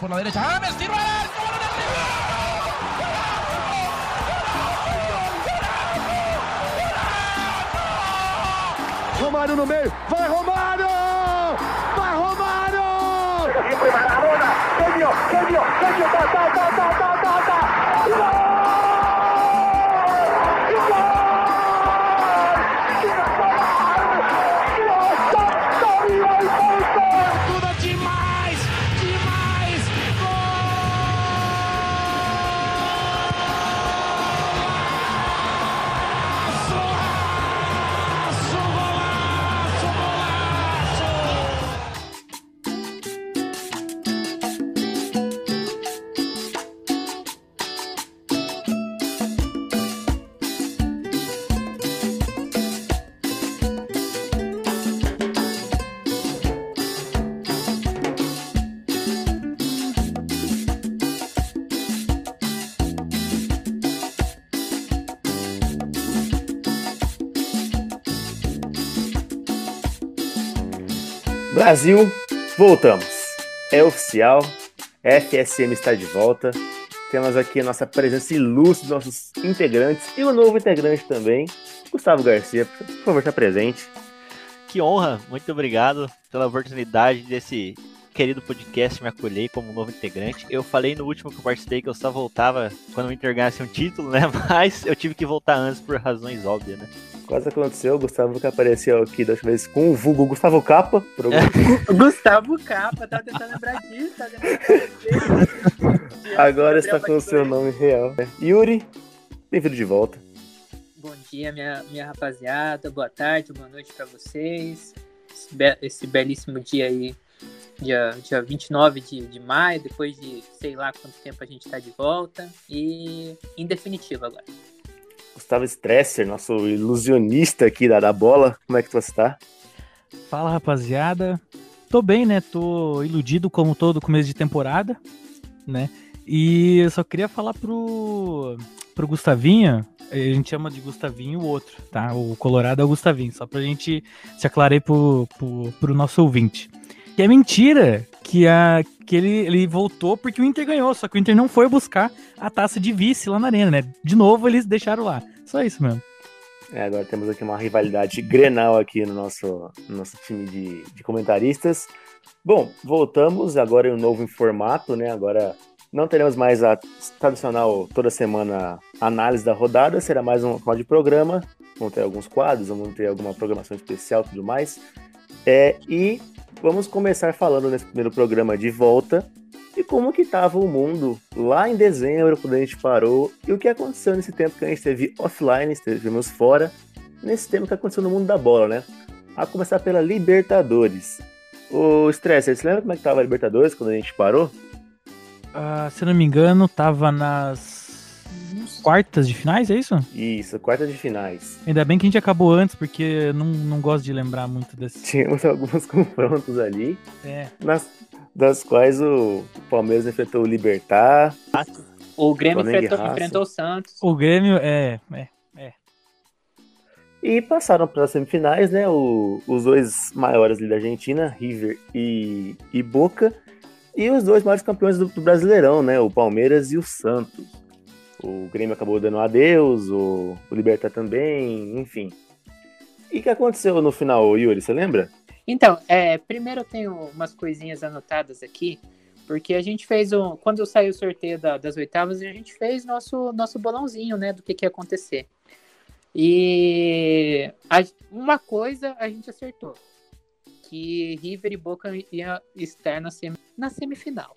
por la derecha. James, tiro al arco, Romário no meio, vai Romário! Vai Romário! Siempre Maradona, genio, genio, genio, ta, ta, ta, ta, ta, ta, ta. Tudo Brasil, voltamos. É oficial, FSM está de volta. Temos aqui a nossa presença ilustre, nossos integrantes e o novo integrante também, Gustavo Garcia. Por favor, está presente. Que honra, muito obrigado pela oportunidade desse querido podcast me acolher como novo integrante. Eu falei no último que eu participei que eu só voltava quando o Inter ganhasse um título, né? Mas eu tive que voltar antes por razões óbvias, né? Quase aconteceu, o Gustavo que apareceu aqui da última vez com o vulgo Gustavo Capa. Por algum... Gustavo Capa, tava tentando lembrar disso, tava tentando lembrar disso. Agora está com o seu nome real. Yuri, bem-vindo de volta. Bom dia, minha, minha rapaziada. Boa tarde, boa noite pra vocês. Esse, be- esse belíssimo dia aí, dia, dia 29 de, de maio, depois de sei lá quanto tempo a gente tá de volta. E em definitivo agora. Gustavo Stresser, nosso ilusionista aqui da, da bola. Como é que você está? Fala rapaziada, tô bem, né? Tô iludido como todo começo de temporada, né? E eu só queria falar pro, pro Gustavinho, a gente chama de Gustavinho o outro, tá? O Colorado é o Gustavinho, só pra gente se aclarar pro, pro, pro nosso ouvinte. Que é mentira que, a, que ele, ele voltou porque o Inter ganhou, só que o Inter não foi buscar a taça de vice lá na arena, né? De novo eles deixaram lá. Só isso mesmo. É, agora temos aqui uma rivalidade grenal aqui no nosso, no nosso time de, de comentaristas. Bom, voltamos agora em um novo formato, né? Agora não teremos mais a tradicional toda semana análise da rodada, será mais um formato de programa. Vamos ter alguns quadros, vamos ter alguma programação especial e tudo mais. É, e vamos começar falando nesse primeiro programa de volta de como que estava o mundo lá em dezembro, quando a gente parou, e o que aconteceu nesse tempo que a gente esteve offline, estivemos fora, nesse tempo que aconteceu no mundo da bola, né? A começar pela Libertadores. O Stresser, você lembra como é que tava a Libertadores quando a gente parou? Ah, se não me engano, tava nas quartas de finais, é isso? Isso, quarta de finais. Ainda bem que a gente acabou antes, porque eu não, não gosto de lembrar muito desse. Tínhamos alguns confrontos ali, É. nas, das quais o Palmeiras enfrentou o Libertar. O Grêmio enfrentou, o Santos. O Grêmio é. é. E passaram para as semifinais, né? o- os dois maiores ali da Argentina, River e, e Boca. E os dois maiores campeões do, do Brasileirão, né? O Palmeiras e o Santos. O Grêmio acabou dando adeus, o, o Libertar também, enfim. E o que aconteceu no final, Yuri? Você lembra? Então, é, primeiro eu tenho umas coisinhas anotadas aqui, porque a gente fez um. Quando saiu o sorteio da- das oitavas, a gente fez nosso, nosso bolãozinho, né? Do que, que ia acontecer. E a- uma coisa a gente acertou. Que River e Boca ia estar na, na semifinal.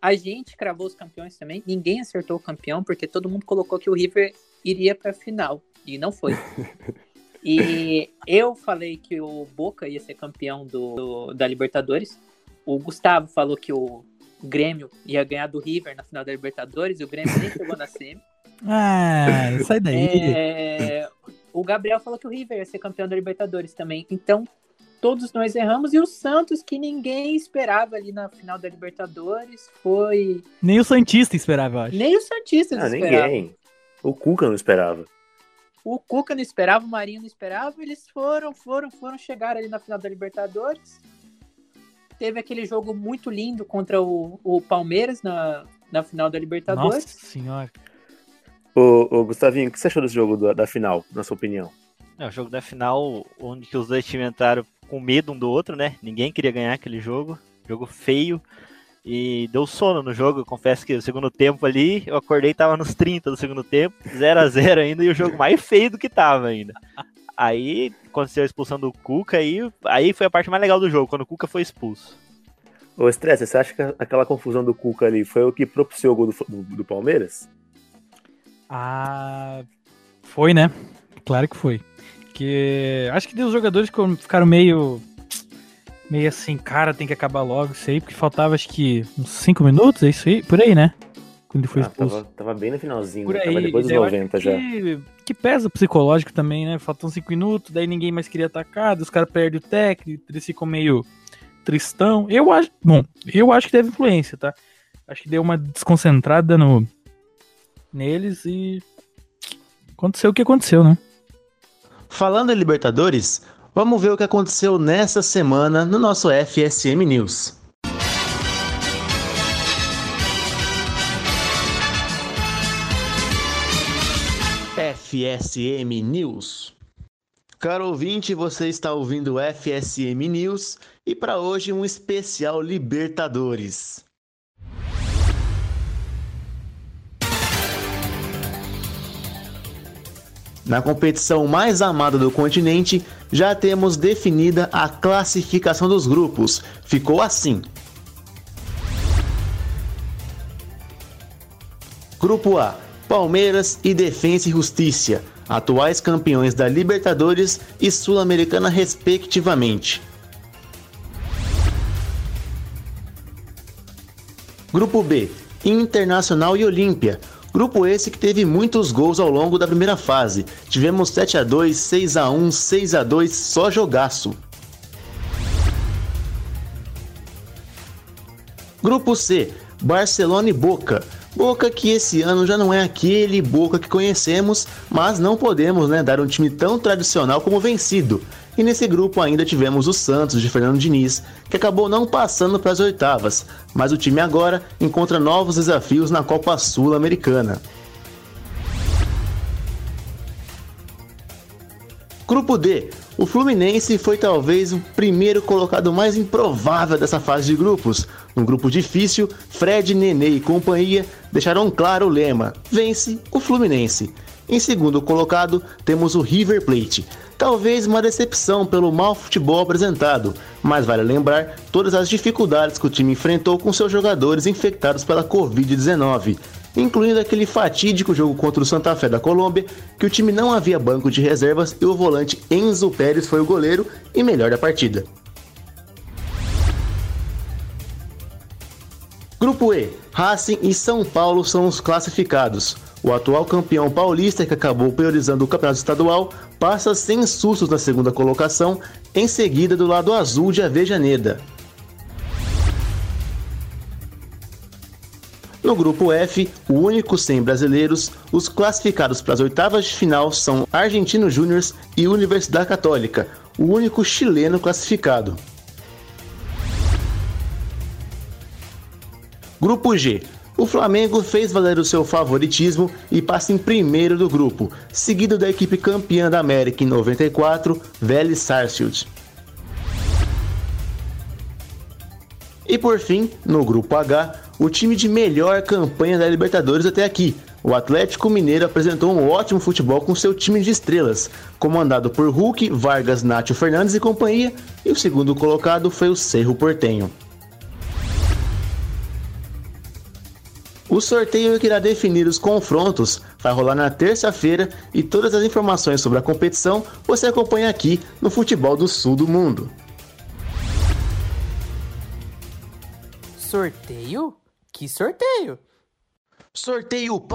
A gente cravou os campeões também. Ninguém acertou o campeão, porque todo mundo colocou que o River iria para a final. E não foi. E eu falei que o Boca ia ser campeão do, do- da Libertadores. O Gustavo falou que o Grêmio ia ganhar do River na final da Libertadores. E o Grêmio nem chegou na semi. Ah, sai daí. É, o Gabriel falou que o River ia ser campeão da Libertadores também. Então, todos nós erramos. E o Santos, que ninguém esperava ali na final da Libertadores, foi. Nem o Santista esperava, eu acho. Nem os Santistas Ah, esperavam. ninguém. O Cuca não esperava. O Cuca não esperava, o Marinho não esperava. Eles foram, foram, foram chegar ali na final da Libertadores. teve aquele jogo muito lindo contra o, o Palmeiras na, na final da Libertadores. Nossa senhora. Ô, ô, Gustavinho, o que você achou desse jogo da, da final, na sua opinião? É o jogo da final, onde que os dois times entraram com medo um do outro, né? Ninguém queria ganhar aquele jogo. Jogo feio. E deu sono no jogo. Eu confesso que o segundo tempo ali, eu acordei tava nos 30 do segundo tempo, 0 a 0 ainda, e o jogo mais feio do que tava ainda. Aí aconteceu a expulsão do Cuca e aí foi a parte mais legal do jogo, quando o Cuca foi expulso. Ô, Stress, você acha que aquela confusão do Cuca ali foi o que propiciou o gol do, do, do Palmeiras? Ah, foi, né? Claro que foi. Que acho que deu os jogadores que ficaram meio meio assim, cara, tem que acabar logo isso aí, porque faltava acho que uns 5 minutos, é isso aí, por aí, né? Quando ele foi Ah, expulso. tava, tava bem no finalzinho, Por né? aí, tava depois dos daí eu acho 90 já. que, que pesa psicológico também, né? Faltam 5 minutos, daí ninguém mais queria atacar, os caras perdem o técnico, eles ficam meio tristão. Eu acho, bom, eu acho que teve influência, tá? Acho que deu uma desconcentrada no neles e aconteceu o que aconteceu, né? Falando em Libertadores, vamos ver o que aconteceu nessa semana no nosso FSM News. FSM News. Caro ouvinte, você está ouvindo o FSM News e para hoje um especial Libertadores. Na competição mais amada do continente, já temos definida a classificação dos grupos. Ficou assim: Grupo A: Palmeiras e Defensa e Justiça, atuais campeões da Libertadores e Sul-Americana, respectivamente. Grupo B: Internacional e Olímpia. Grupo esse que teve muitos gols ao longo da primeira fase. Tivemos 7 a 2, 6 a 1, 6 a 2, só jogaço. Grupo C: Barcelona e Boca. Boca que esse ano já não é aquele Boca que conhecemos, mas não podemos né, dar um time tão tradicional como vencido. E nesse grupo ainda tivemos o Santos de Fernando Diniz, que acabou não passando para as oitavas, mas o time agora encontra novos desafios na Copa Sul-Americana. Grupo D. O Fluminense foi talvez o primeiro colocado mais improvável dessa fase de grupos. Num grupo difícil, Fred, Nenê e companhia deixaram claro o lema: vence o Fluminense. Em segundo colocado, temos o River Plate. Talvez uma decepção pelo mau futebol apresentado, mas vale lembrar todas as dificuldades que o time enfrentou com seus jogadores infectados pela Covid-19, incluindo aquele fatídico jogo contra o Santa Fé da Colômbia, que o time não havia banco de reservas e o volante Enzo Pérez foi o goleiro e melhor da partida. Grupo E: Racing e São Paulo são os classificados. O atual campeão paulista, que acabou priorizando o campeonato estadual, passa sem sustos na segunda colocação, em seguida do lado azul de Avejaneda. No grupo F, o único sem brasileiros, os classificados para as oitavas de final são Argentino Júnior e Universidade Católica, o único chileno classificado. Grupo G. O Flamengo fez valer o seu favoritismo e passa em primeiro do grupo, seguido da equipe campeã da América em 94, Vélez Sarsfield. E por fim, no grupo H, o time de melhor campanha da Libertadores até aqui. O Atlético Mineiro apresentou um ótimo futebol com seu time de estrelas, comandado por Hulk, Vargas, Nacho Fernandes e companhia, e o segundo colocado foi o Cerro Portenho. O sorteio que irá definir os confrontos vai rolar na terça-feira e todas as informações sobre a competição você acompanha aqui no Futebol do Sul do Mundo. Sorteio? Que sorteio? Sorteio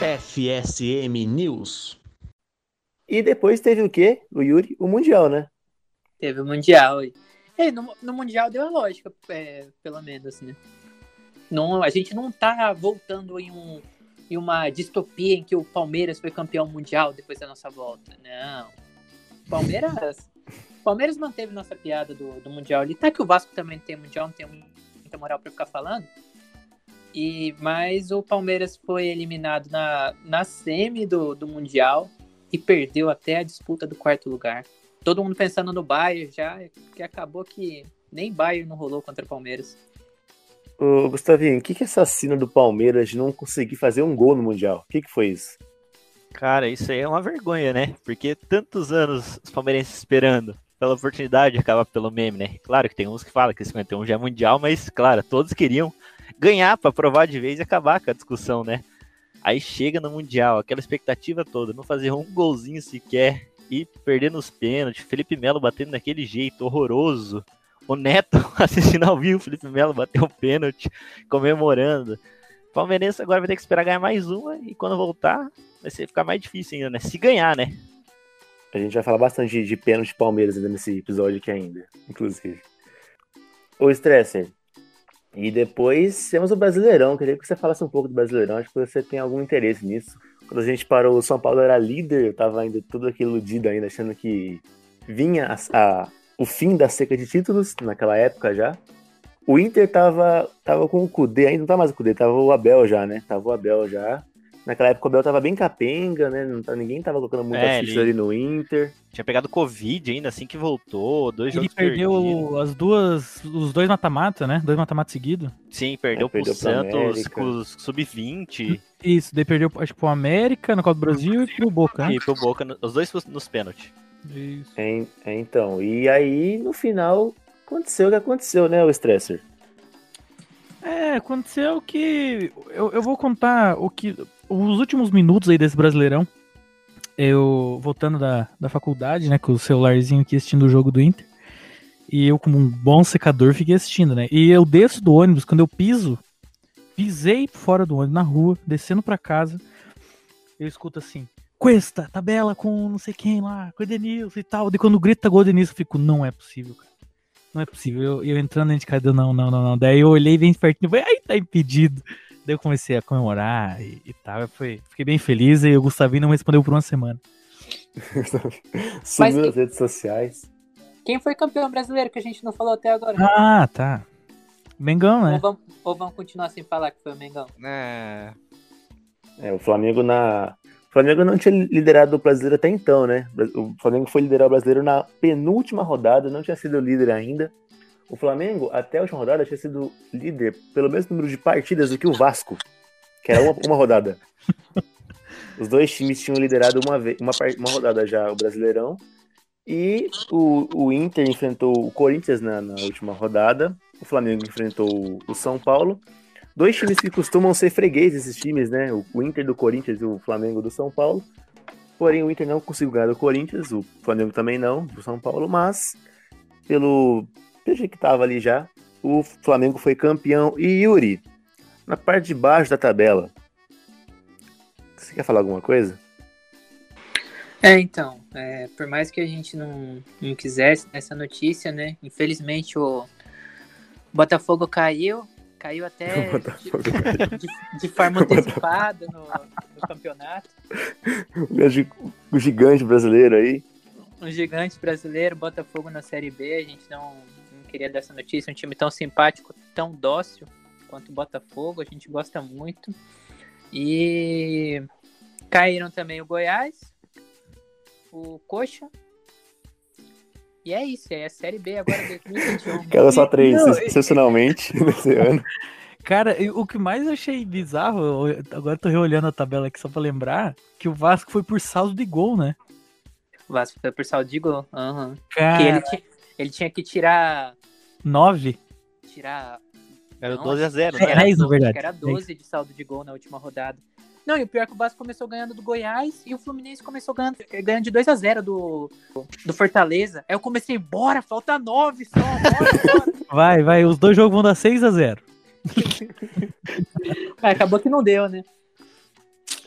FSM News. E depois teve o quê? O Yuri? O Mundial, né? Teve o Mundial. É, no, no Mundial deu a lógica, é, pelo menos, né? Não, a gente não tá voltando em um, e uma distopia em que o Palmeiras foi campeão mundial depois da nossa volta. Não. Palmeiras. Palmeiras manteve nossa piada do, do Mundial ali. Tá que o Vasco também tem Mundial, não tem muita moral pra ficar falando. E, mas o Palmeiras foi eliminado na, na semi do, do Mundial e perdeu até a disputa do quarto lugar. Todo mundo pensando no Bayern já, que acabou que nem Bayern não rolou contra o Palmeiras. Ô, Gustavinho, o que, que é essa cena do Palmeiras de não conseguir fazer um gol no Mundial? O que, que foi isso? Cara, isso aí é uma vergonha, né? Porque tantos anos os palmeirenses esperando pela oportunidade acaba pelo meme, né? Claro que tem uns que falam que 51 já é mundial, mas claro, todos queriam ganhar para provar de vez e acabar com a discussão, né? Aí chega no mundial, aquela expectativa toda, não fazer um golzinho sequer e perder nos pênaltis, Felipe Melo batendo daquele jeito horroroso. O Neto assistindo ao vivo, Felipe Melo bateu o pênalti, comemorando. O Palmeirense agora vai ter que esperar ganhar mais uma e quando voltar vai ser ficar mais difícil ainda, né? Se ganhar, né? A gente vai falar bastante de, de pênalti Palmeiras ainda nesse episódio aqui ainda, inclusive. Ô, Stresser, e depois temos o Brasileirão. Queria que você falasse um pouco do Brasileirão. Acho que você tem algum interesse nisso. Quando a gente parou, o São Paulo era líder, eu tava ainda tudo aqui iludido ainda, achando que vinha a, a, o fim da seca de títulos naquela época já. O Inter tava, tava com o Cudê, ainda não tá mais o Cudê, tava o Abel já, né? Tava o Abel já. Naquela época o Abel tava bem capenga, né? Não, tá, ninguém tava colocando muita É, ficha ele- ali no Inter. Tinha pegado Covid ainda assim que voltou, dois Ele jogos perdeu perdidos. as duas, os dois mata-mata, né? Dois mata-mata seguidos. Sim, perdeu É, pro perdeu pro Santos América. com os sub-20 Isso, daí perdeu, acho que pro América, na Copa do Brasil e pro Boca, né? e pro Boca, no- os dois nos pênaltis. Isso. É, é, então, e aí no final aconteceu o que aconteceu, né, o Stresser? É, aconteceu que. Eu, eu vou contar o que. Os últimos minutos aí desse Brasileirão. Eu voltando da, da faculdade, né? Com o celularzinho aqui assistindo o jogo do Inter. E eu, como um bom secador, fiquei assistindo, né? E eu desço do ônibus, quando eu piso, pisei fora do ônibus, na rua, descendo pra casa. Eu escuto assim. Cuesta, tabela com não sei quem lá, com o Edenilson e tal. Daí quando grita gol Edenilson, eu fico, não é possível, cara. Não é possível. Eu, eu entrando dentro de casa, não, não, não, não. Daí eu olhei bem pertinho e falei, ai, tá impedido. Daí eu comecei a comemorar e, e tal. Eu fui, fiquei bem feliz e o Gustavinho não respondeu por uma semana. Sumiu que- nas redes sociais. Quem foi campeão brasileiro que a gente não falou até agora? Ah, tá. Mengão, Ou, né? vamos, ou vamos continuar sem falar que foi o Mengão? É, É, o Flamengo na. O Flamengo não tinha liderado o brasileiro até então, né? O Flamengo foi liderar o brasileiro na penúltima rodada, não tinha sido líder ainda. O Flamengo, até a última rodada, tinha sido líder pelo mesmo número de partidas do que o Vasco, que era uma, uma rodada. Os dois times tinham liderado uma, vez, uma, uma rodada já o Brasileirão. E o, o Inter enfrentou o Corinthians na, na última rodada. O Flamengo enfrentou o- o São Paulo. Dois times que costumam ser fregueses, esses times, né? O, o Inter do Corinthians e o Flamengo do São Paulo. Porém, o Inter não conseguiu ganhar do Corinthians, o Flamengo também não, do São Paulo, mas pelo, jeito que tava ali já, o Flamengo foi campeão. E Yuri, na parte de baixo da tabela, você quer falar alguma coisa? É, então, é, por mais que a gente não, não quisesse essa notícia, né? Infelizmente o Botafogo caiu, caiu até de, de- de forma antecipada no, no campeonato. O gi- o gigante brasileiro aí. Um gigante brasileiro, Botafogo na Série B, a gente não queria dar essa notícia, um time tão simpático, tão dócil quanto o Botafogo, a gente gosta muito. E caíram também o Goiás, o Coxa. E é isso, é a Série B agora 2021. Quero só três, Não, excepcionalmente, nesse ano. Cara, o que mais eu achei bizarro, agora tô reolhando a tabela aqui só pra lembrar, que o Vasco foi por saldo de gol, né? O Vasco foi por saldo de gol. aham. Que Cara, ele, ti- ele tinha que tirar. nove. tirar era Não, 12 a 0 É, né? era isso, na verdade. era 12 de saldo de gol na última rodada. Não, e o pior é que o Vasco começou ganhando do Goiás e o Fluminense começou ganhando, ganhando de 2 a 0 do, do Fortaleza. Aí eu comecei, bora, falta 9 só, bora, bora. Vai, vai, os dois jogos vão dar 6 a 0 Aí acabou que não deu, né?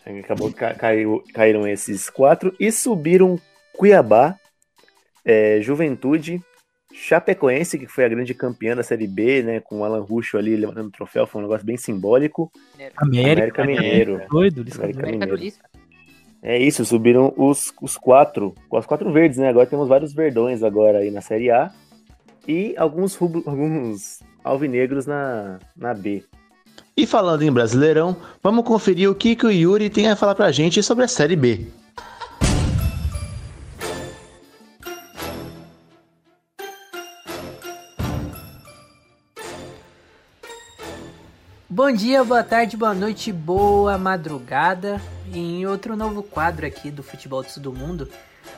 Aí Acabou que ca- caiu, caíram esses quatro e subiram Cuiabá, é, Juventude, Chapecoense, que foi a grande campeã da Série B, né? Com o Alan Ruschel ali levantando o troféu, foi um negócio bem simbólico. América, América Mineiro. Doido, Lisca América doido. América do Mineiro. É isso, subiram os, os quatro, os quatro verdes, né? Agora temos vários verdões agora aí na Série A e alguns, rubro, alguns alvinegros na, na B. E falando em Brasileirão, vamos conferir o que, que o Yuri tem a falar pra gente sobre a Série B. Bom dia, boa tarde, boa noite, boa madrugada. Em outro novo quadro aqui do Futebol de Todo Mundo,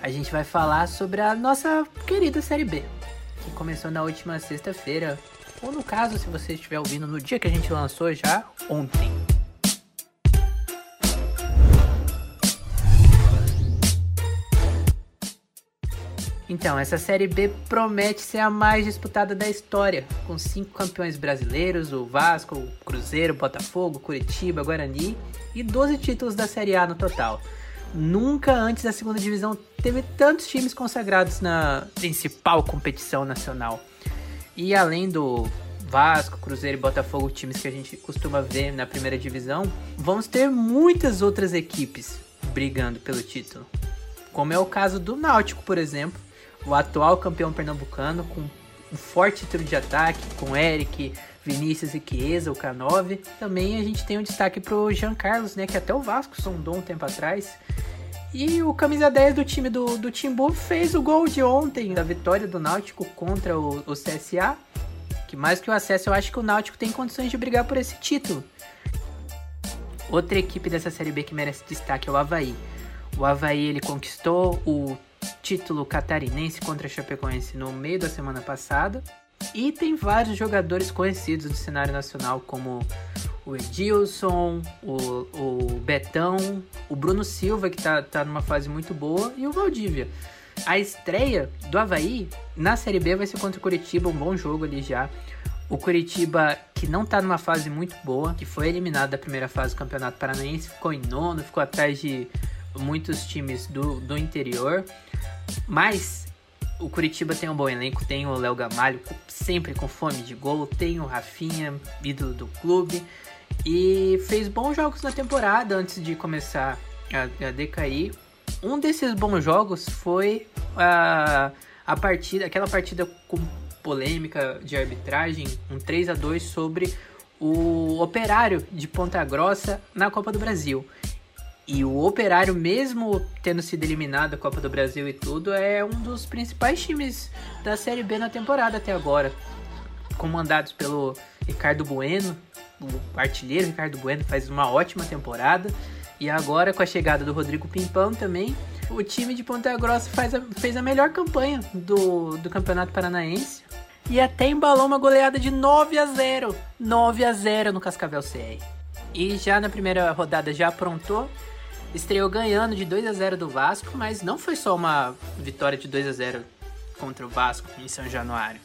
a gente vai falar sobre a nossa querida Série B, que começou na última sexta-feira, ou no caso, se você estiver ouvindo no dia que a gente lançou já, ontem. Então, essa Série B promete ser a mais disputada da história, com cinco campeões brasileiros, o Vasco, o Cruzeiro, Botafogo, Curitiba, Guarani e 12 títulos da Série A no total. Nunca antes da segunda divisão teve tantos times consagrados na principal competição nacional. E além do Vasco, Cruzeiro e Botafogo, times que a gente costuma ver na primeira divisão, vamos ter muitas outras equipes brigando pelo título. Como é o caso do Náutico, por exemplo, o atual campeão pernambucano, com um forte trio de ataque, com Eric, Vinícius e Chiesa, o K9. Também a gente tem um destaque pro Jean Carlos, né, que até o Vasco sondou um tempo atrás. E o camisa 10 do time do, do Timbu fez o gol de ontem, da vitória do Náutico contra o, o CSA. Que mais que o acesso, eu acho que o Náutico tem condições de brigar por esse título. Outra equipe dessa Série B que merece destaque é o Havaí. O Havaí ele conquistou o título catarinense contra a Chapecoense no meio da semana passada. E tem vários jogadores conhecidos do cenário nacional, como o Edilson, o, o Betão, o Bruno Silva, que tá, tá numa fase muito boa, e o Valdívia. A estreia do Havaí na Série B vai ser contra o Curitiba, um bom jogo ali já. O Curitiba, que não tá numa fase muito boa, que foi eliminado da primeira fase do Campeonato Paranaense, ficou em nono, ficou atrás de muitos times do, do interior. Mas o Curitiba tem um bom elenco, tem o Léo Gamalho, sempre com fome de gol, tem o Rafinha, ídolo do clube, e fez bons jogos na temporada antes de começar a, a decair. Um desses bons jogos foi a, a partida, aquela partida com polêmica de arbitragem, um 3 a 2 sobre o Operário de Ponta Grossa na Copa do Brasil. E o Operário, mesmo tendo sido eliminado da Copa do Brasil e tudo, é um dos principais times da Série B na temporada até agora. Comandados pelo Ricardo Bueno, o artilheiro Ricardo Bueno faz uma ótima temporada. E agora, com a chegada do Rodrigo Pimpão também, o time de Ponta Grossa faz a, fez a melhor campanha do, do Campeonato Paranaense. E até embalou uma goleada de 9 a 0 9 a 0 no Cascavel CR. E já na primeira rodada já aprontou, estreou ganhando de 2 a 0 do Vasco, mas não foi só uma vitória de 2 a 0 contra o Vasco em São Januário.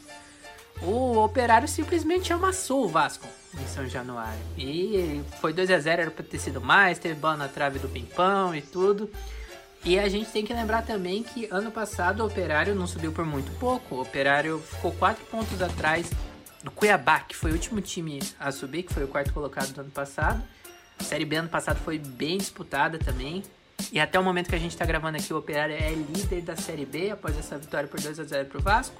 O Operário simplesmente amassou o Vasco em São Januário. E foi 2 a 0 era pra ter sido mais, teve bola na trave do Pimpão e tudo. E a gente tem que lembrar também que ano passado o Operário não subiu por muito pouco. O Operário ficou 4 pontos atrás do Cuiabá, que foi o último time a subir, que foi o quarto colocado do ano passado. A Série B ano passado foi bem disputada também. E até o momento que a gente está gravando aqui, o Operário é líder da Série B após essa vitória por 2 a 0 para o Vasco.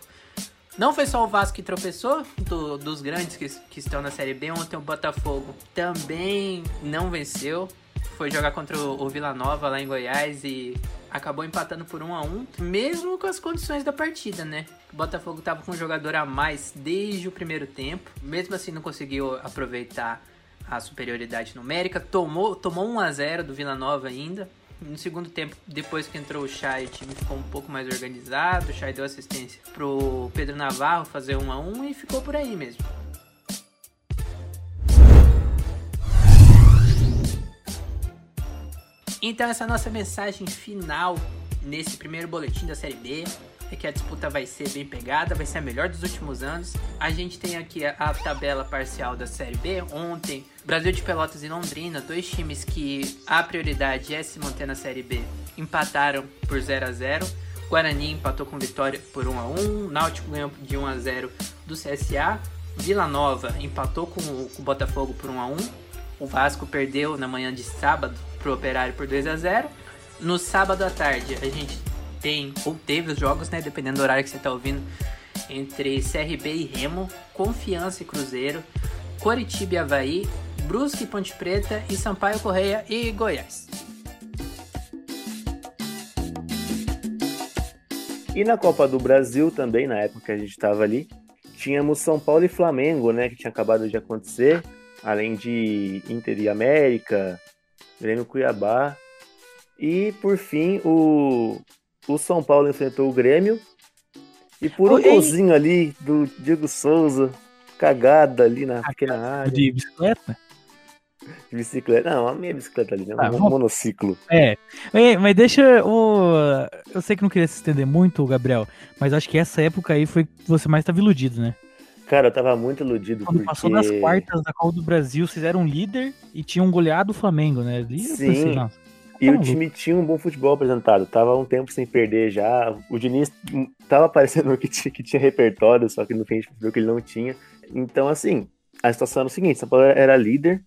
Não foi só o Vasco que tropeçou, do- dos grandes que, que estão na Série B. Ontem o Botafogo também não venceu. Foi jogar contra o, o Vila Nova lá em Goiás e acabou empatando por 1 a 1 mesmo com as condições da partida, né? O Botafogo tava com um jogador a mais desde o primeiro tempo. Mesmo assim, não conseguiu aproveitar a superioridade numérica. Tomou, tomou 1 a 0 do Vila Nova ainda. No segundo tempo, depois que entrou o Chay, o time ficou um pouco mais organizado. O Chay deu assistência pro Pedro Navarro fazer 1 a 1 e ficou por aí mesmo. Então essa é a nossa mensagem final nesse primeiro boletim da Série B é que a disputa vai ser bem pegada, vai ser a melhor dos últimos anos. A gente tem aqui a, a tabela parcial da Série B. Ontem, Brasil de Pelotas e Londrina, dois times que a prioridade é se manter na Série B, empataram por 0 a 0 Guarani empatou com Vitória por 1 a 1 Náutico ganhou de 1 a 0 do CSA. Vila Nova empatou com o, com o Botafogo por 1 a 1 O Vasco perdeu na manhã de sábado pro Operário por 2 a 0 No sábado à tarde, a gente tem, ou teve os jogos, né? Dependendo do horário que você tá ouvindo, entre CRB e Remo, Confiança e Cruzeiro, Coritiba e Havaí, Brusque e Ponte Preta e Sampaio Correia e Goiás. E na Copa do Brasil também, na época que a gente estava ali, tínhamos São Paulo e Flamengo, né, que tinha acabado de acontecer, além de Inter e América, Grêmio Cuiabá. E por fim, o, o São Paulo enfrentou o Grêmio. E por um golzinho ali do Diego Souza, cagada ali na pequena área, De bicicleta? de bicicleta. Não, a minha bicicleta ali, né? Ah, Um monociclo. É. Mas deixa o. Eu sei que não queria se estender muito, Gabriel, mas acho que essa época aí foi que você mais estava iludido, né? Cara, eu tava muito iludido Quando porque... passou das quartas da Copa do Brasil, vocês eram líder e tinham goleado o Flamengo, né? Eu Sim. pensei, nossa, E Tá o maluco. time tinha um bom futebol apresentado. Tava um tempo sem perder já. O Diniz tava parecendo que tinha, que tinha repertório, só que no fim a gente viu que ele não tinha. Então, assim, a situação era o seguinte: São Paulo era líder,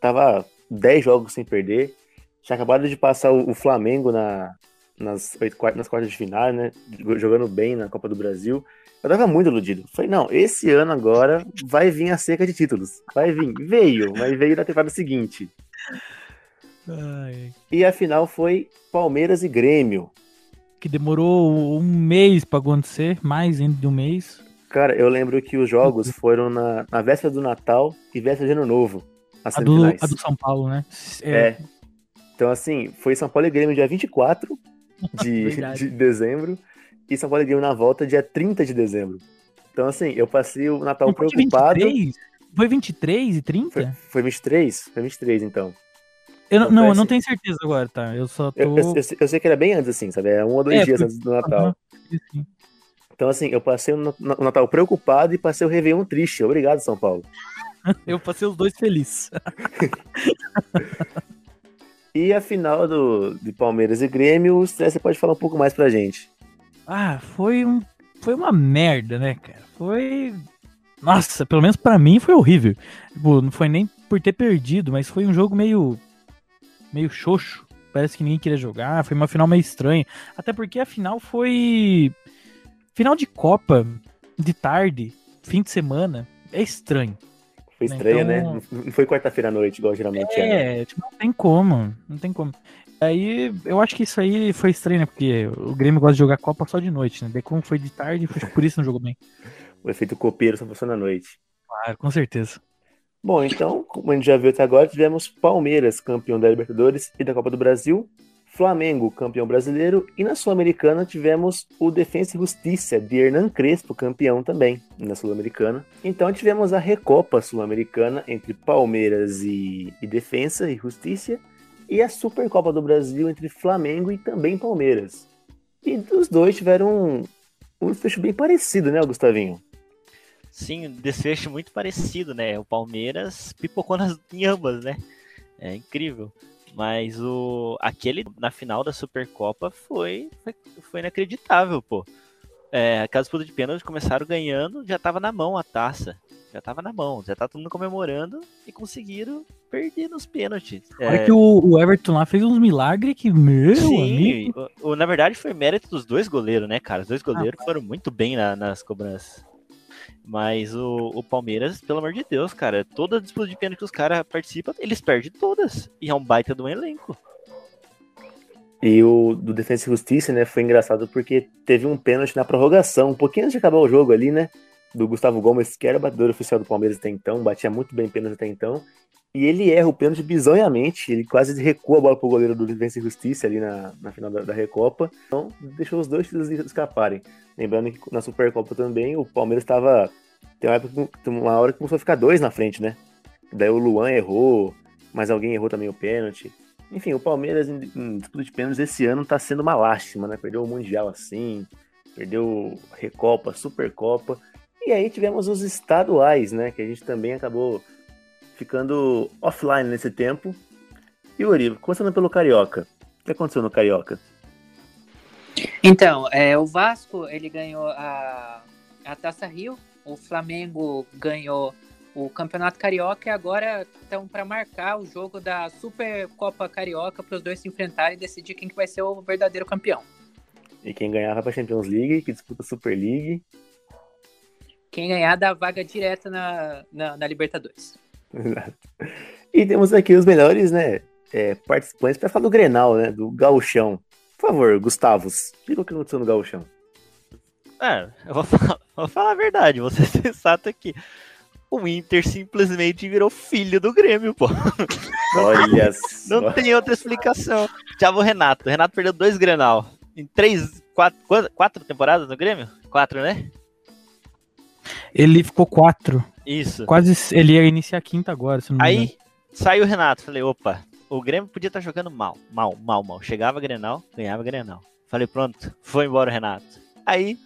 tava 10 jogos sem perder. Tinha acabado de passar o, o Flamengo na, nas, oito nas quartas de final, né? Jogando bem na Copa do Brasil. Eu tava muito iludido. Falei, não, esse ano agora vai vir a seca de títulos. Vai vir. Veio, mas veio na temporada seguinte. Ai, E a final foi Palmeiras e Grêmio. que demorou um mês pra acontecer, mais de um mês. Cara, eu lembro que os jogos foram na, na véspera do Natal e véspera de Ano Novo. As A do, a do São Paulo, né? É. Então, assim, foi São Paulo e Grêmio dia 24 de, de dezembro e São Paulo e Grêmio na volta dia 30 de dezembro. Então, assim, eu passei o Natal Não foi de preocupado. 23? Foi 23 e 30? Foi, foi 23? Foi 23, então. Eu não, não, eu não tenho certeza agora, tá? Eu só tô. Eu, eu- eu sei- que era bem antes, assim, sabe? É um ou dois É, dias antes do Natal. Sim. Então, assim, eu passei o Na- o Natal preocupado e passei o Réveillon triste. Obrigado, São Paulo. Eu passei os dois felizes. E a final do, de Palmeiras e Grêmio, você pode falar um pouco mais pra gente. Ah, foi um. Foi uma merda, né, cara? Foi. Nossa, pelo menos pra mim foi horrível. Tipo, não foi nem por ter perdido, mas foi um jogo meio. Meio xoxo. Parece que ninguém queria jogar. Foi uma final meio estranha. Até porque a final foi. Final de Copa, de tarde, fim de semana. É estranho. Foi estranho, né? Então- Não não foi quarta-feira à noite, igual geralmente é. né? É, tipo, não tem como. Não tem como. Aí, eu acho que isso aí foi estranho, né? Porque o Grêmio gosta de jogar Copa só de noite, né? Daí como foi de tarde, foi por isso não jogou bem. O efeito copeiro só funciona à noite. Claro, com certeza. Bom, então, como a gente já viu até agora, tivemos Palmeiras, campeão da Libertadores e da Copa do Brasil, Flamengo, campeão brasileiro, e na Sul-Americana tivemos o Defensa e Justiça de Hernan Crespo, campeão também na Sul-Americana. Então tivemos a Recopa Sul-Americana entre Palmeiras e, e Defensa e Justiça, e a Supercopa do Brasil entre Flamengo e também Palmeiras. E os dois tiveram um, um desfecho bem parecido, né, Gustavinho? Sim, um desfecho muito parecido, né? O Palmeiras pipocou nas, em ambas, né? É incrível. Mas o aquele na final da Supercopa foi, foi, foi inacreditável, pô. É, aquelas disputas de pênalti começaram ganhando, já tava na mão a taça. Já tava na mão, já tá todo mundo comemorando e conseguiram perder nos pênaltis. Olha É, que o, o Everton lá fez uns milagres que, meu amigo. Sim, o- o- na verdade foi mérito dos dois goleiros, né, cara? Os dois goleiros foram muito bem na- nas cobranças. Mas o, o Palmeiras, pelo amor de Deus, cara, toda disputa de pênalti que os caras participam, eles perdem todas. E é um baita de um elenco. E o do Defensa e Justiça, né, foi engraçado porque teve um pênalti na prorrogação, um pouquinho antes de acabar o jogo ali, né, do Gustavo Gomes, que era o batedor oficial do Palmeiras até então, batia muito bem pênalti até então, e ele erra o pênalti bizonhamente, ele quase recua a bola pro goleiro do Defensa Justiça ali na, na final da, da Recopa, então deixou os dois títulos escaparem. Lembrando que na Supercopa também o Palmeiras estava, tem uma, época, uma hora que começou a ficar dois na frente, né, daí o Luan errou, mas alguém errou também o pênalti, enfim, o Palmeiras em, em disputa de pênaltis esse ano tá sendo uma lástima, né? Perdeu o Mundial assim, perdeu Recopa, Supercopa. E aí tivemos os estaduais, né? Que a gente também acabou ficando offline nesse tempo. E Uri, começando pelo Carioca. O que aconteceu no Carioca? Então, é, o Vasco ele ganhou a, a Taça Rio, o Flamengo ganhou o Campeonato Carioca e agora estão para marcar o jogo da Supercopa Carioca para os dois se enfrentarem e decidir quem que vai ser o verdadeiro campeão. E quem ganhar vai pra Champions League, que disputa a Super League. Quem ganhar dá vaga direta na, na, na Libertadores. Exato. E temos aqui os melhores, né, é, participantes para falar do Grenal, né, do Gauchão. Por favor, Gustavos, diga o que aconteceu no Gauchão. É, eu vou falar, vou falar a verdade, vou ser sensato aqui. O Inter simplesmente virou filho do Grêmio, pô. Olha Não só. tem outra explicação. Thiago Renato. O Renato perdeu dois Grenal. Em três, quatro, quatro, quatro temporadas no Grêmio? Quatro, né? Ele ficou quatro. Isso. Quase. Ele ia iniciar a quinta agora, se não me engano. Aí saiu o Renato. Falei, opa, o Grêmio podia estar jogando mal. Mal, mal, mal. Chegava Grenal, ganhava Grenal. Falei, pronto, foi embora o Renato. Aí,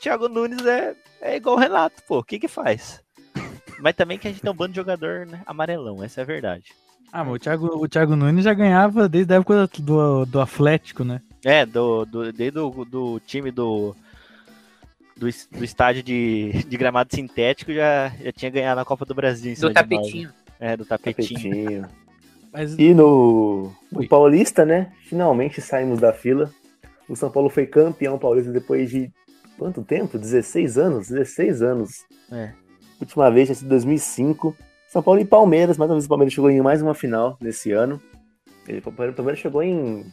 Thiago Nunes é, é igual o Renato, pô. O que que faz? Mas também que a gente tem um bando de jogador né, amarelão, essa é a verdade. Ah, mas o Thiago, o Thiago Nunes já ganhava desde a época do, do Atlético, né? É, do, do, desde o do time do, do, do estádio de, de gramado sintético já, já tinha ganhado a Copa do Brasil. em Do né? tapetinho. É, do tapetinho. Tapetinho. Mas E no, no. Paulista, né? Finalmente saímos da fila. O São Paulo foi campeão paulista depois de quanto tempo? 16 anos? 16 anos. É. Última vez tinha sido 2005. São Paulo e Palmeiras, mais uma vez o Palmeiras chegou em mais uma final nesse ano. Ele, o Palmeiras chegou em,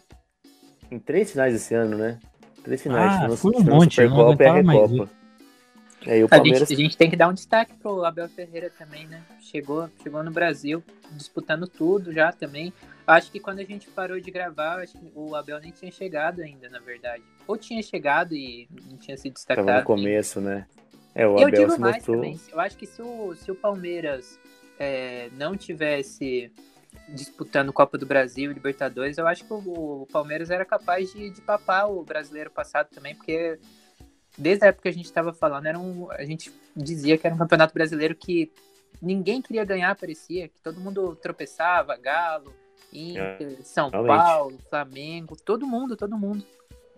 em três finais esse ano, né? Três finais. Ah, foi um monte, eu não e aguentava mais. E aí o A gente, Palmeiras a gente tem que dar um destaque pro Abel Ferreira também, né? Chegou, chegou no Brasil disputando tudo já também. Acho que quando a gente parou de gravar, acho que o Abel nem tinha chegado ainda, na verdade. Ou tinha chegado e não tinha se destacado. tava no começo, né? É, o Eu Abel digo se mais mostrou. também. Eu acho que se o, se o Palmeiras é, não tivesse disputando Copa do Brasil Libertadores, eu acho que o, o Palmeiras era capaz de, de papar o brasileiro passado também, porque desde a época que a gente estava falando, era um, a gente dizia que era um campeonato brasileiro que ninguém queria ganhar, parecia, que todo mundo tropeçava, Galo, Inter, São realmente. Paulo, Flamengo, todo mundo, todo mundo.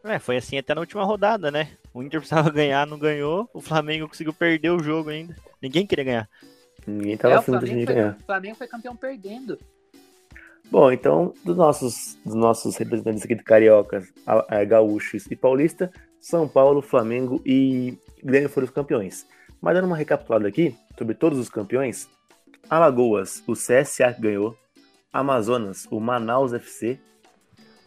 É, foi assim até na última rodada, né? O Inter precisava ganhar, não ganhou. O Flamengo conseguiu perder o jogo ainda. Ninguém queria ganhar. Ninguém tava É, o afim de ganhar. o Flamengo foi campeão perdendo. Bom, então, dos nossos, dos nossos representantes aqui do Carioca, a- a Gaúchos e Paulista, São Paulo, Flamengo e Grêmio foram os campeões. Mas dando uma recapitulada aqui sobre todos os campeões, Alagoas, o CSA ganhou, Amazonas, o Manaus FC,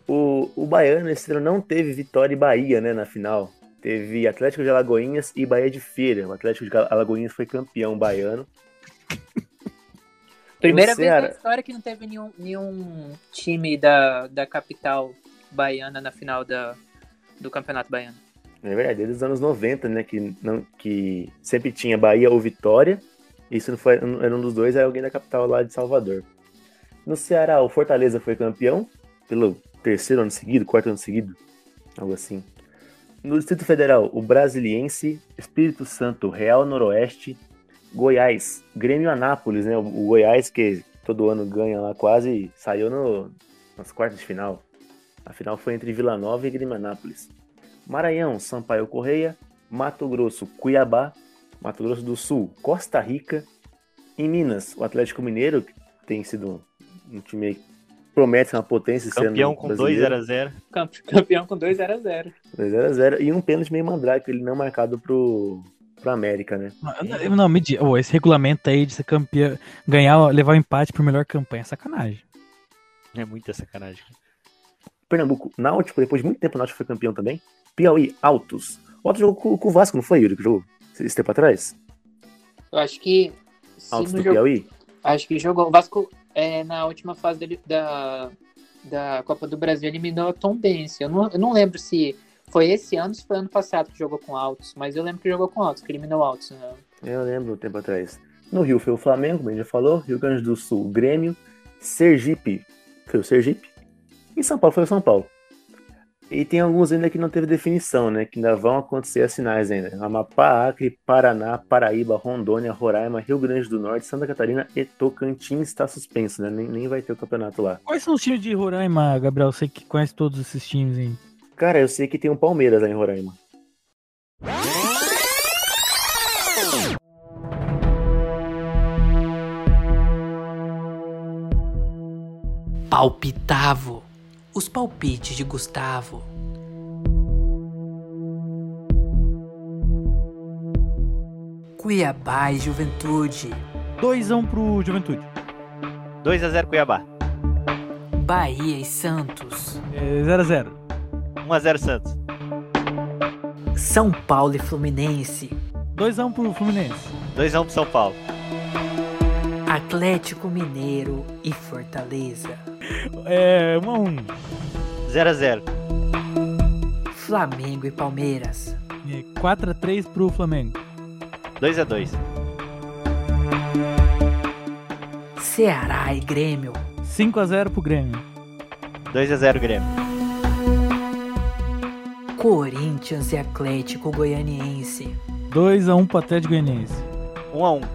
o, o Baiano esse ano não teve Vitória e Bahia, né, na final. Teve Atlético de Alagoinhas e Bahia de Feira. O Atlético de Alagoinhas foi campeão baiano. Primeira vez na história que não teve nenhum, nenhum time da, da capital baiana na final da, do Campeonato Baiano. É verdade, desde os anos 90, né? Que, não, que sempre tinha Bahia ou Vitória. Isso não foi, era um dos dois, era alguém da capital lá de Salvador. No Ceará, o Fortaleza foi campeão pelo terceiro ano seguido, quarto ano seguido, algo assim. No Distrito Federal, o Brasiliense, Espírito Santo, Real Noroeste, Goiás, Grêmio Anápolis, né? O, o Goiás, que todo ano ganha lá quase, saiu no, nas quartas de final. A final foi entre Vila Nova e Grêmio Anápolis. Maranhão, Sampaio Correia, Mato Grosso, Cuiabá, Mato Grosso do Sul, Costa Rica. Em Minas, o Atlético Mineiro, que tem sido um time que promete uma potência esse Campeão com brasileiro. 2x0. Campe- Campeão com 2 a 0 2x0 e um pênalti meio mandrake, ele não marcado pro, pro América, né? Não, não, me diga. Ô, esse regulamento aí de ser campeão, ganhar, levar o empate por melhor campanha é sacanagem. É muita sacanagem. Pernambuco, Náutico, depois de muito tempo o Náutico foi campeão também. Piauí, Altos. O Altos jogou com, com o Vasco, não foi, Yuri, que jogou esse tempo atrás? Eu acho que. Altos do jogou- Piauí? acho que jogou. O Vasco é, na última fase dele- da, da Copa do Brasil eliminou a Tom Benz. Eu não, eu não lembro se foi esse ano ou se foi ano passado que jogou com Altos, mas eu lembro que jogou com Altos, que eliminou Altos. Né? Eu lembro um tempo atrás. No Rio foi o Flamengo, como a gente já falou. Rio Grande do Sul, o Grêmio. Sergipe foi o Sergipe. E São Paulo foi o São Paulo. E tem alguns ainda que não teve definição, né? Que ainda vão acontecer as finais ainda. Amapá, Acre, Paraná, Paraíba, Rondônia, Roraima, Rio Grande do Norte, Santa Catarina e Tocantins está suspenso, né? Nem, nem vai ter o campeonato lá. Quais são os times de Roraima, Gabriel? Você que conhece todos esses times aí. Cara, eu sei que tem um Palmeiras lá em Roraima. Palpitavo. Os palpites de Gustavo. Cuiabá e Juventude. 2x1 pro Juventude. 2x0 Cuiabá. Bahia e Santos. É, 0x0. 1x0 Santos. São Paulo e Fluminense. 2x1 pro Fluminense. 2x1 pro São Paulo. Atlético Mineiro e Fortaleza. É, 1x1. 0x0. Flamengo e Palmeiras. É, 4x3 pro Flamengo. 2x2. Ceará e Grêmio. 5x0 pro Grêmio. 2x0 Grêmio. Corinthians e Atlético Goianiense. 2x1 pro Atlético Goianiense. 1x1.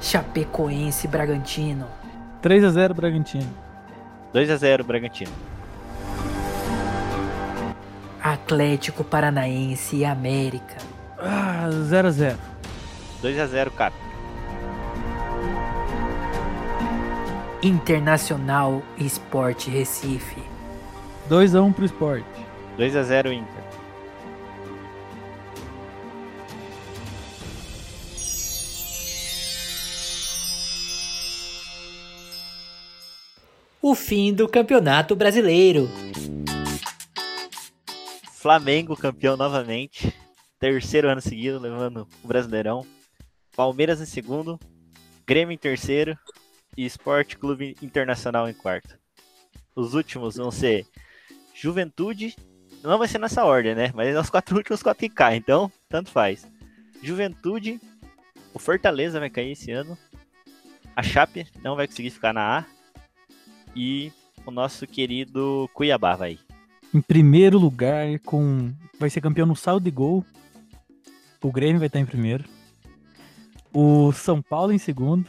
Chapecoense e Bragantino. 3x0 Bragantino. 2x0 Bragantino. Atlético Paranaense e América. Ah, 0x0. 2x0 Cap. Internacional e Sport Recife. 2x1 pro Sport. 2x0 Inter. O fim do Campeonato Brasileiro. Flamengo campeão novamente. Terceiro ano seguido, levando o Brasileirão. Palmeiras em segundo. Grêmio em terceiro. E Esporte Clube Internacional em quarto. Os últimos vão ser Juventude. Não vai ser nessa ordem, né? Mas os quatro últimos quatro que caem. Então, tanto faz. Juventude. O Fortaleza vai cair esse ano. A Chape não vai conseguir ficar na A. E o nosso querido Cuiabá vai. Em primeiro lugar, com vai ser campeão no saldo de gol. O Grêmio vai estar em primeiro. O São Paulo em segundo.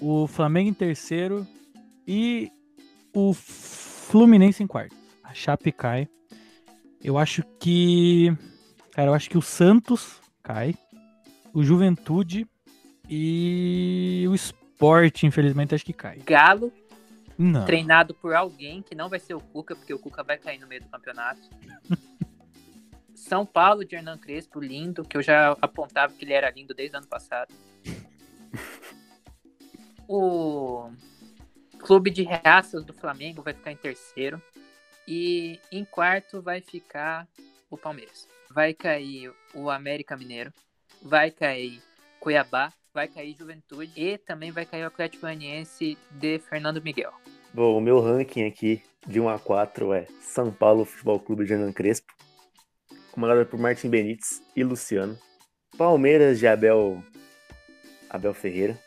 O Flamengo em terceiro. E o Fluminense em quarto. A Chape cai. Eu acho que. Cara, eu acho que o Santos cai. O Juventude e o Sport, infelizmente, acho que cai. Galo, Não. treinado por alguém que não vai ser o Cuca, porque o Cuca vai cair no meio do campeonato. São Paulo de Hernan Crespo, lindo, que eu já apontava que ele era lindo desde o ano passado. O Clube de Reaças do Flamengo vai ficar em terceiro. E em quarto vai ficar o Palmeiras. Vai cair o América Mineiro. Vai cair Cuiabá. Vai cair Juventude. E também vai cair o Atlético Goianiense de Fernando Miguel. Bom, o meu ranking aqui de 1 a 4 é São Paulo Futebol Clube de Hernan Crespo, comandado por Martin Benítez e Luciano. Palmeiras de Abel Abel Ferreira.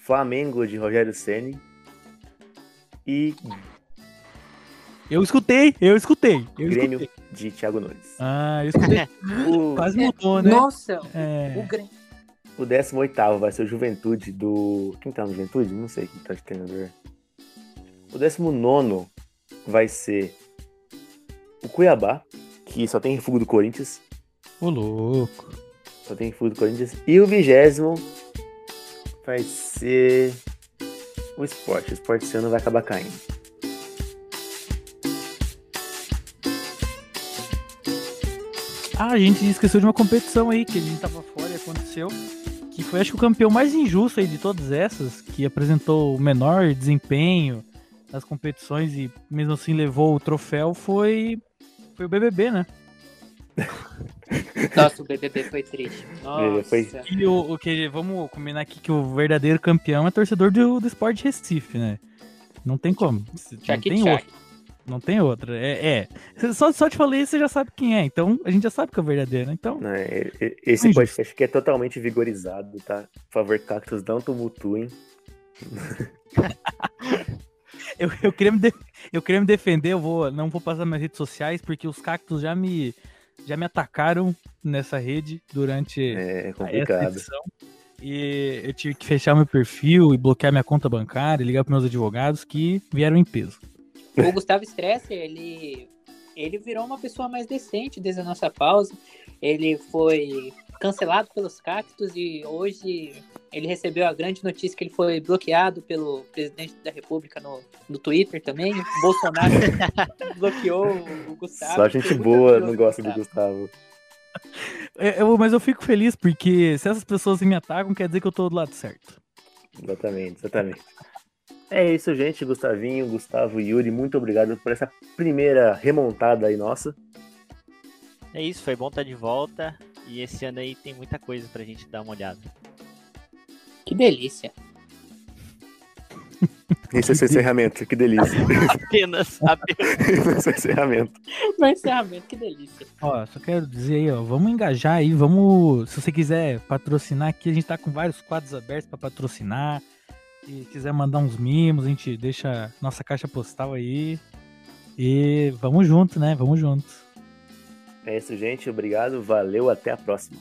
Flamengo de Rogério Ceni e Eu escutei, eu escutei. Eu Grêmio escutei. de Thiago Nunes. Ah, eu escutei. O, Quase mudou, né? Nossa, É. o Grêmio. o 18 vai ser o Juventude do. Quem tá no Juventude? Não sei quem tá de treinador. O 19 vai ser o Cuiabá, que só tem refúgio do Corinthians. Ô, louco. Só tem refúgio do Corinthians. E o vigésimo vai ser o Sport. O Sport esse ano vai acabar caindo. Ah, a gente esqueceu de uma competição aí que a gente tava fora e aconteceu. Que foi, acho que, o campeão mais injusto aí de todas essas, que apresentou o menor desempenho nas competições e mesmo assim levou o troféu, foi, foi o BBB, né? Nossa, o BBB foi triste. Nossa. Foi- E o, o que, vamos combinar aqui que o verdadeiro campeão é torcedor do, do Sport Recife, né? Não tem como. Não Tchac, tem tchac. outro. Não tem outra. É, é. Só, só te falei, você já sabe quem é. Então, a gente já sabe que é o verdadeiro. Então, Né, e- e- Esse Injusto. podcast aqui é totalmente vigorizado, tá? Por favor, cactos, não tumultuem. eu, eu, queria me de- eu queria me defender, eu vou, não vou passar nas redes sociais, porque os cactos já me, já me atacaram nessa rede durante É essa complicado. edição. E eu tive que fechar meu perfil e bloquear minha conta bancária, ligar para meus advogados que vieram em peso. O Gustavo Stresser, ele, ele virou uma pessoa mais decente desde a nossa pausa. Ele foi cancelado pelos cactos e hoje ele recebeu a grande notícia que ele foi bloqueado pelo presidente da República no, no Twitter também. O Bolsonaro bloqueou o Gustavo. Só gente boa não gosta do Gustavo. É, eu- mas eu fico feliz porque se essas pessoas me atacam, quer dizer que eu tô do lado certo. Exatamente, exatamente. É isso, gente. Gustavinho, Gustavo e Yuri, muito obrigado por essa primeira remontada aí nossa. É isso, foi bom estar de volta. E esse ano aí tem muita coisa pra gente dar uma olhada. Que delícia. Esse é seu encerramento, que delícia. Apenas, apenas. Esse é o encerramento. No encerramento, que delícia. Ó, só quero dizer aí, ó, vamos engajar aí, vamos, se você quiser patrocinar aqui, a gente tá com vários quadros abertos pra patrocinar. Se quiser mandar uns mimos, a gente deixa nossa caixa postal aí. E vamos junto, né? Vamos junto. É isso, gente. Obrigado, valeu, até a próxima.